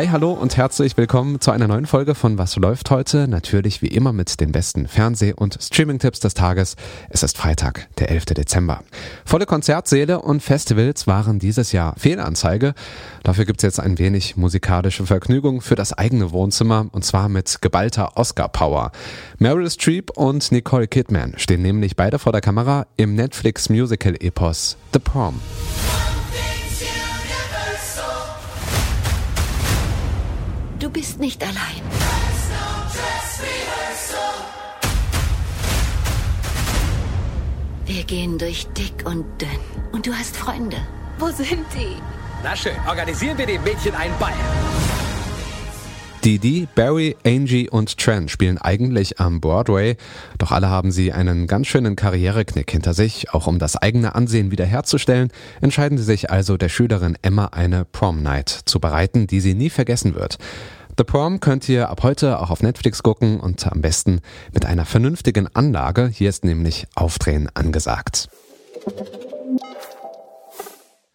Hi, hallo und herzlich willkommen zu einer neuen Folge von Was läuft heute? Natürlich wie immer mit den besten Fernseh- und Streaming-Tipps des Tages. Es ist Freitag, der 11. Dezember. Volle Konzertsäle und Festivals waren dieses Jahr Fehlanzeige. Dafür gibt's jetzt ein wenig musikalische Vergnügung für das eigene Wohnzimmer und zwar mit geballter Oscar-Power. Meryl Streep und Nicole Kidman stehen nämlich beide vor der Kamera im Netflix-Musical-Epos The Prom. Du bist nicht allein. Wir gehen durch dick und dünn. Und du hast Freunde. Wo sind die? Na schön, organisieren wir dem Mädchen einen Ball. Didi, Barry, Angie und Trent spielen eigentlich am Broadway, doch alle haben sie einen ganz schönen Karriereknick hinter sich. Auch um das eigene Ansehen wiederherzustellen, entscheiden sie sich also der Schülerin Emma eine Prom Night zu bereiten, die sie nie vergessen wird. The Prom könnt ihr ab heute auch auf Netflix gucken und am besten mit einer vernünftigen Anlage. Hier ist nämlich Aufdrehen angesagt.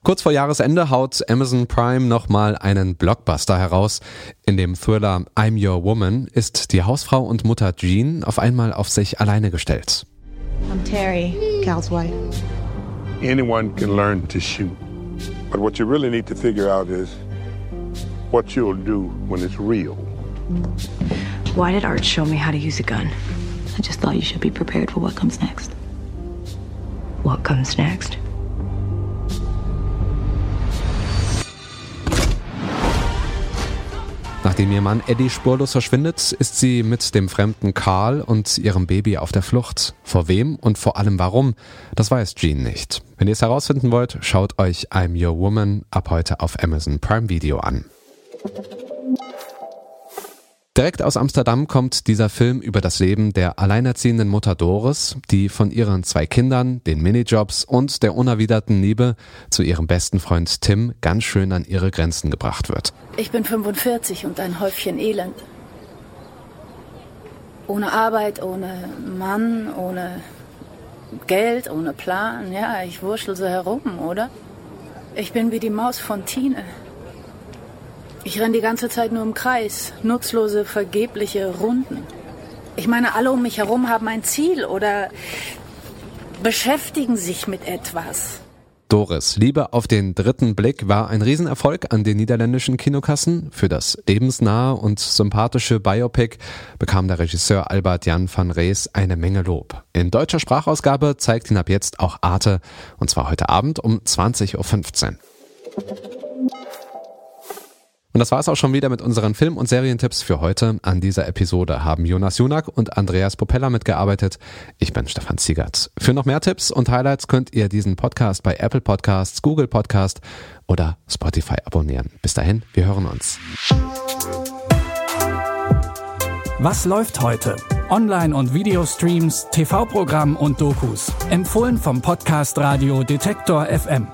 Kurz vor Jahresende haut Amazon Prime nochmal einen Blockbuster heraus. In dem Thriller I'm Your Woman ist die Hausfrau und Mutter Jean auf einmal auf sich alleine gestellt. I'm Terry, Cal's wife. Anyone can learn to shoot. But what you really need to figure out is what you'll do when it's real. Why did Art show me how to use a gun? I just thought you should be prepared for what comes next. What comes next? Nachdem ihr Mann Eddie spurlos verschwindet, ist sie mit dem fremden Carl und ihrem Baby auf der Flucht. Vor wem und vor allem warum, das weiß Jean nicht. Wenn ihr es herausfinden wollt, schaut euch I'm Your Woman ab heute auf Amazon Prime Video an. Direkt aus Amsterdam kommt dieser Film über das Leben der alleinerziehenden Mutter Doris, die von ihren zwei Kindern, den Minijobs und der unerwiderten Liebe zu ihrem besten Freund Tim ganz schön an ihre Grenzen gebracht wird. Ich bin 45 und ein Häufchen Elend. Ohne Arbeit, ohne Mann, ohne Geld, ohne Plan. Ja, ich wurschtel so herum, oder? Ich bin wie die Maus von Tine. Ich renn die ganze Zeit nur im Kreis, nutzlose, vergebliche Runden. Ich meine, alle um mich herum haben ein Ziel oder beschäftigen sich mit etwas. Doris, Liebe auf den dritten Blick war ein Riesenerfolg an den niederländischen Kinokassen. Für das lebensnahe und sympathische Biopic bekam der Regisseur Albert Jan van Rees eine Menge Lob. In deutscher Sprachausgabe zeigt ihn ab jetzt auch Arte, und zwar heute Abend um 20.15 Uhr. Und das war es auch schon wieder mit unseren Film- und Serientipps für heute. An dieser Episode haben Jonas Junak und Andreas Popella mitgearbeitet. Ich bin Stefan Ziegert. Für noch mehr Tipps und Highlights könnt ihr diesen Podcast bei Apple Podcasts, Google Podcast oder Spotify abonnieren. Bis dahin, wir hören uns. Was läuft heute? Online- und Videostreams, TV-Programm und Dokus. Empfohlen vom Podcast Radio Detektor FM.